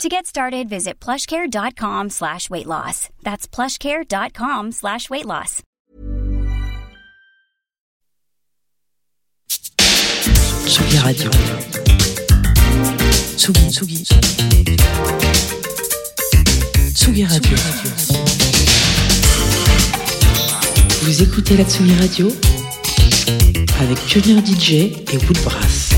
To get started, visit plushcare.com slash weight loss. That's plushcare.com slash weight loss. Tsugi Radio. Tsugi, Tsugi. Tsugi Radio. Vous écoutez la Tsugi Radio avec Pioneer DJ et Woodbrass.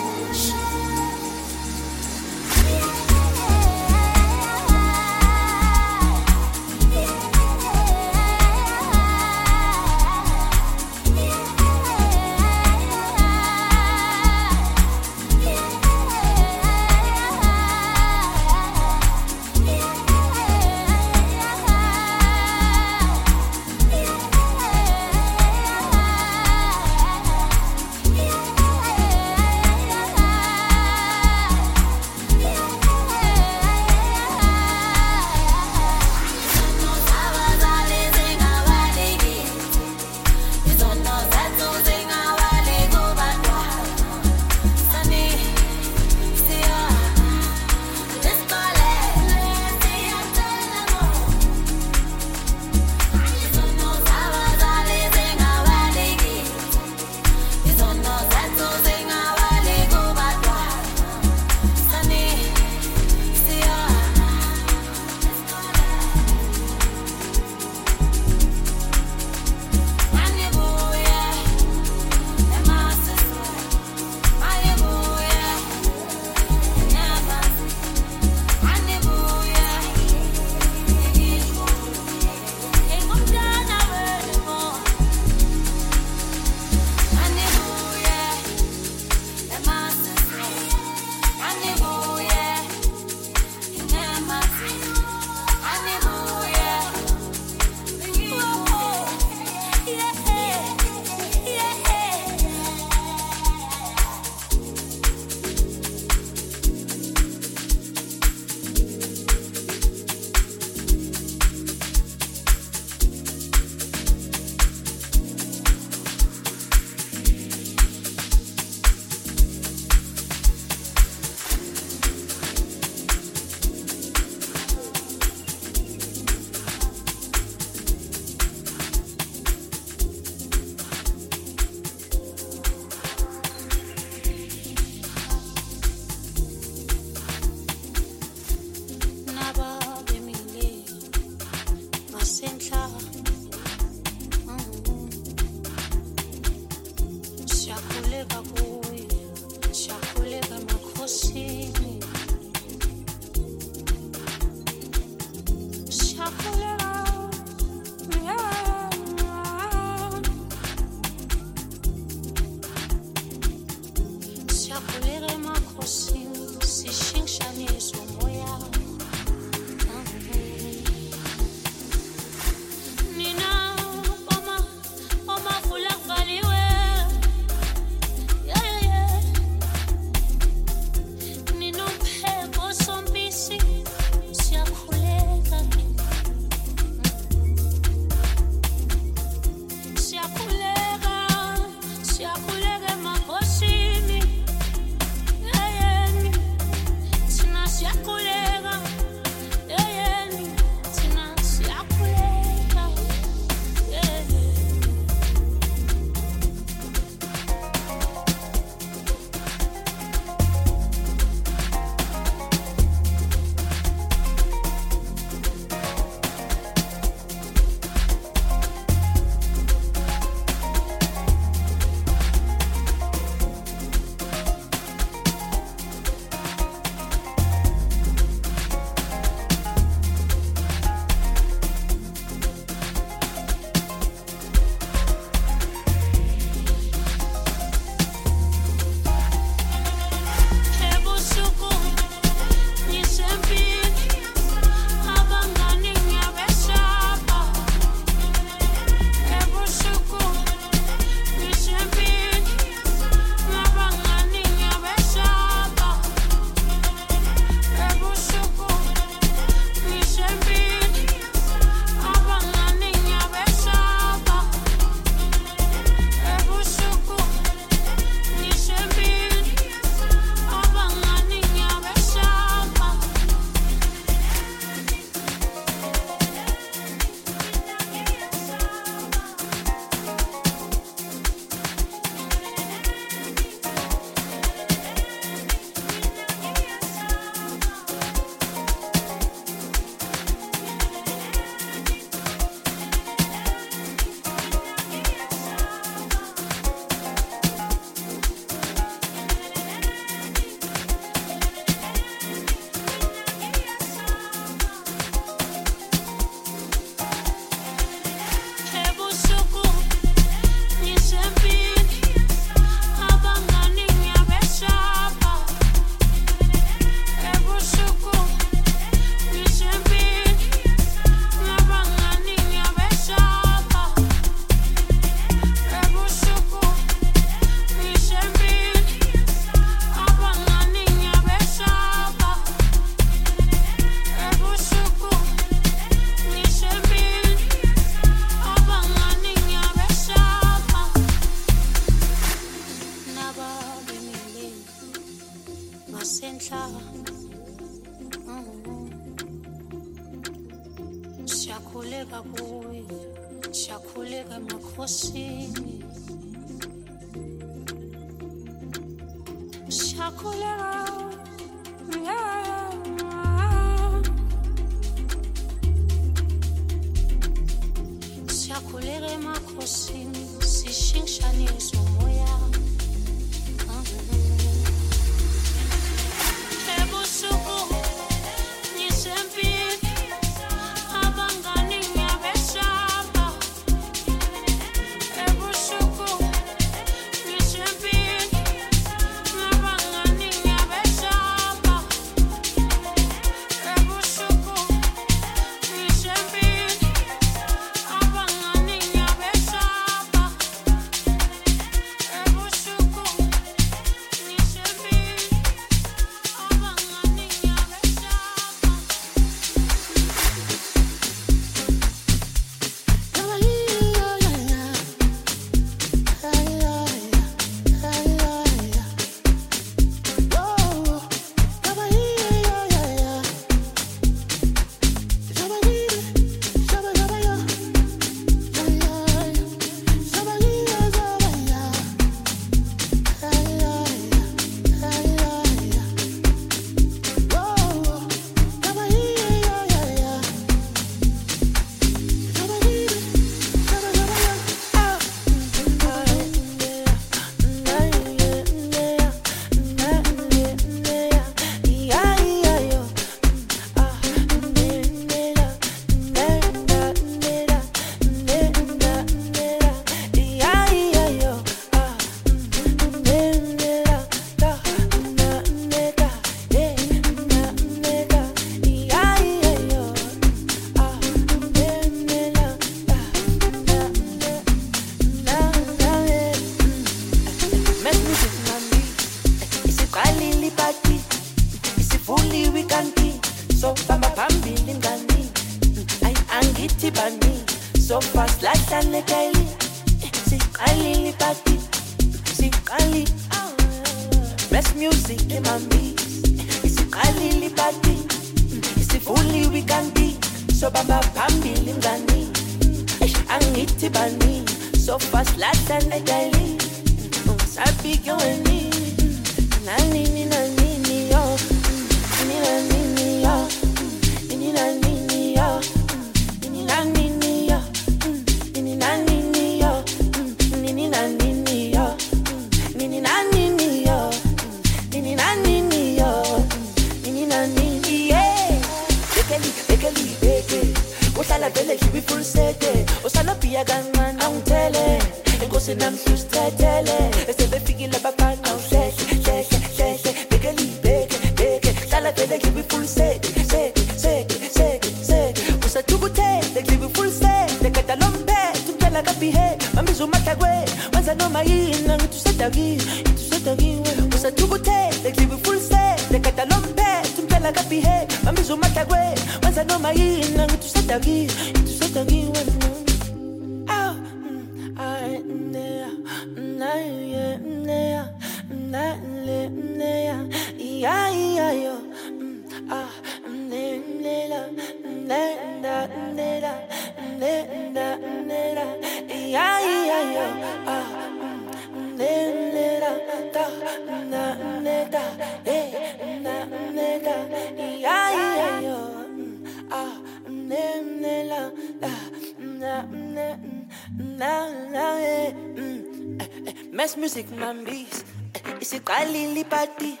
uqalile ipati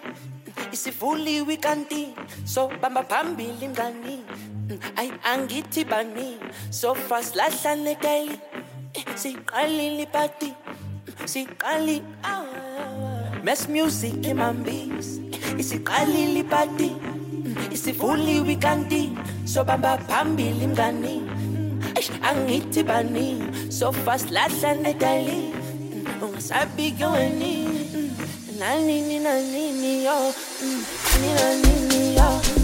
isivuliwe ikanti so bamba phambili mngani mm, ayi angithi bani. So fast lahlane keli eh, siqalile ipati mm, siqali ah. mess music imambisi eh, isiqalile ipati mm, isivuliwe ikanti so bamba phambili mngani angithi bani. So fast lahlane keli ungasabi kweni Nanini, nanini, yo. Mm, nanini, yo.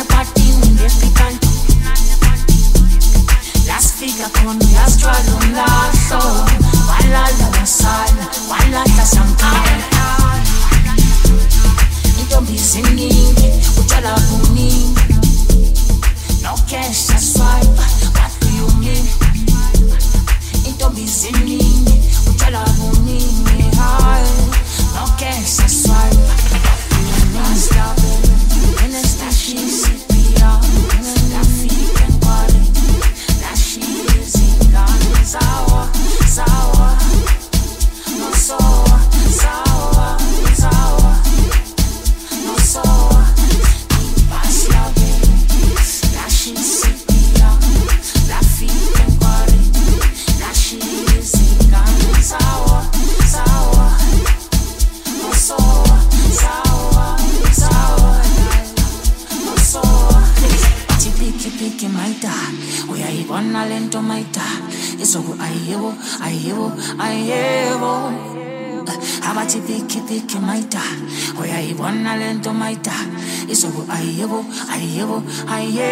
una partita indimenticante La sfiga con la strada un lato Balla don't balla la sampara Intombi seningi, uchala kuningi No cash. Ayebo, ayebo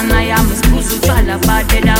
intwana yami sibuza utshwala balela mi Athi,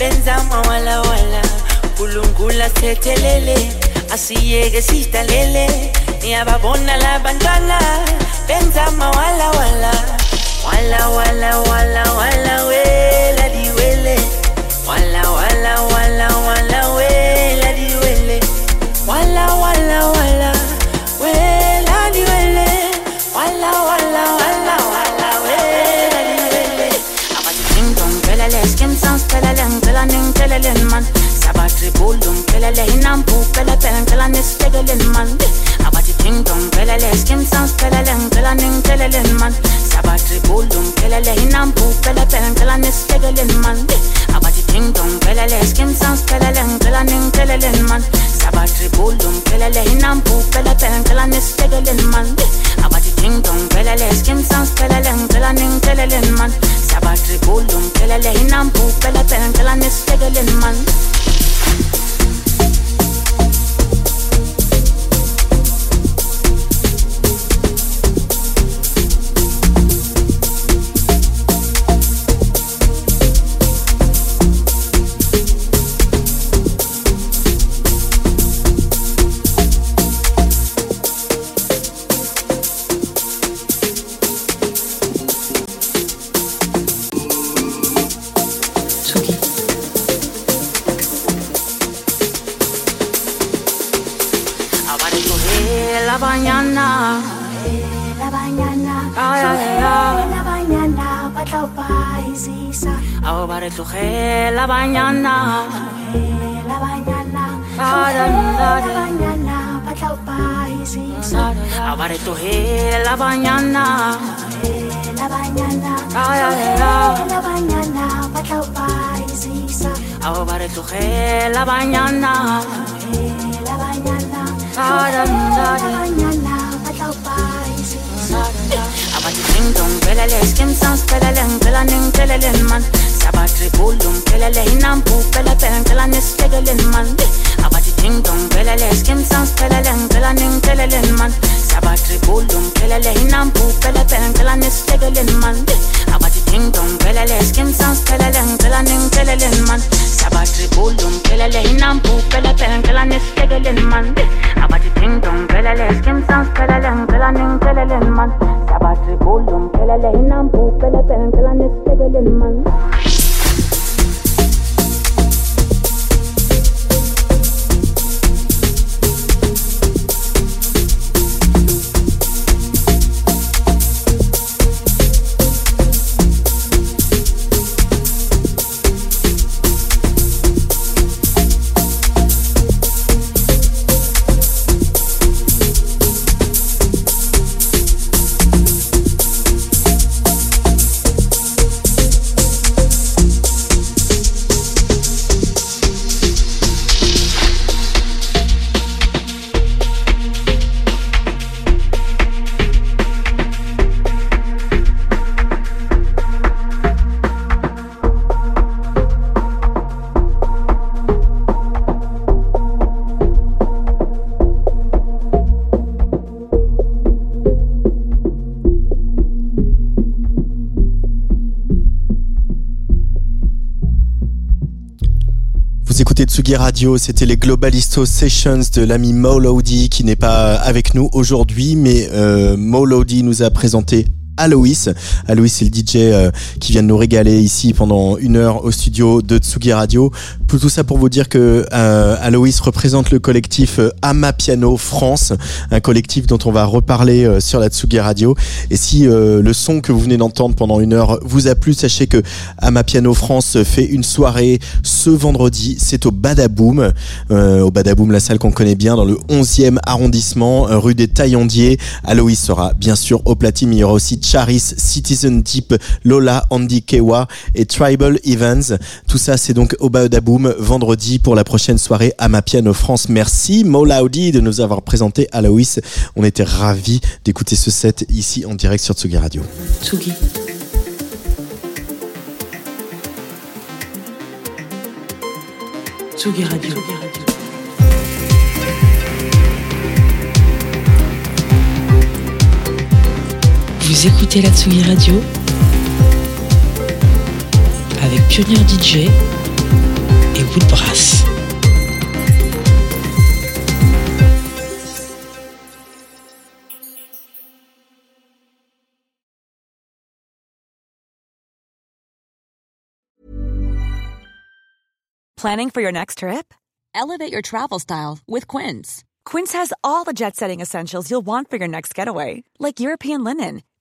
benza mawalawala unkulunkulu asithethelele asiyeke sisidalele. Niyababona labantwana benza mawalawala wala. Wala wala wala wela diwele wala wala wala wala ningitsheleleni man. Sabatribulu ngiphelele inampu pele pele ngicela nisibhekeleni man. Abathi ding dong pelele skim sounds pelele ngicela ningitsheleleni man. Sabatribulu ngiphelele inampu pele pele ngicela nisibhekeleni man. Abathi ding dong pelele skim sounds pelele ngicela ningitsheleleni man. Sabatribulu ngiphelele inampu pele pele ngicela nisibhekeleni man abathi ding dong pelele skim sounds pelele ngicela ningitsheleleni man. Sabatribulu ngiphelele inampu pele pele ngicela nisibhekeleni man Ahora tu la mañana. La mañana. La mañana. Ahora tu la mañana. La mañana. La mañana. Ahora tu la mañana. La mañana. La mañana. Abadi ding dong, belele, skim sounds, belele, belanin, belele, man. Sabatribulu ngiphelele inampu pele pele ngicela nisibhekeleni man abathi ding dong pelele sounds pelele man sabatribulu ngiphelele inampu pele pele ngicela nisibhekeleni man dong pelele sounds pelele man sabatribulu ngiphelele inampu pele pele ngicela nisibhekeleni man dong pelele sounds pelele man sabatribulu ngiphelele inampu pele pele ngicela nisibhekeleni man Radio, c'était les Globalisto Sessions de l'ami Molody qui n'est pas avec nous aujourd'hui, mais euh, Molody nous a présenté Aloïs. Aloïs, c'est le DJ euh, qui vient de nous régaler ici pendant une heure au studio de Tsugi Radio. Tout ça pour vous dire que euh, représente le collectif euh, Ama Piano France, un collectif dont on va reparler euh, sur la Tsugi Radio. Et si le son que vous venez d'entendre pendant une heure vous a plu, sachez que Ama Piano France fait une soirée ce vendredi. C'est au Badaboom, au Badaboom, la salle qu'on connaît bien dans le 11e arrondissement, rue des Taillandiers. Aloïs sera bien sûr au platine, il y aura aussi Charis, Citizen Deep, Lola, Andy Kewa et Tribal Evans. Tout ça, c'est donc au Baodaboom vendredi pour la prochaine soirée à ma piano France. Merci Mola Audi de nous avoir présenté Aloïs. On était ravis d'écouter ce set ici en direct sur Tsugi Radio. Tsugi. Tsugi Radio. Vous écoutez la Tsugi Radio avec Pioneer DJ et Woodbrass. Planning for your next trip? Elevate your travel style with Quince. Quince has all the jet setting essentials you'll want for your next getaway, like European linen,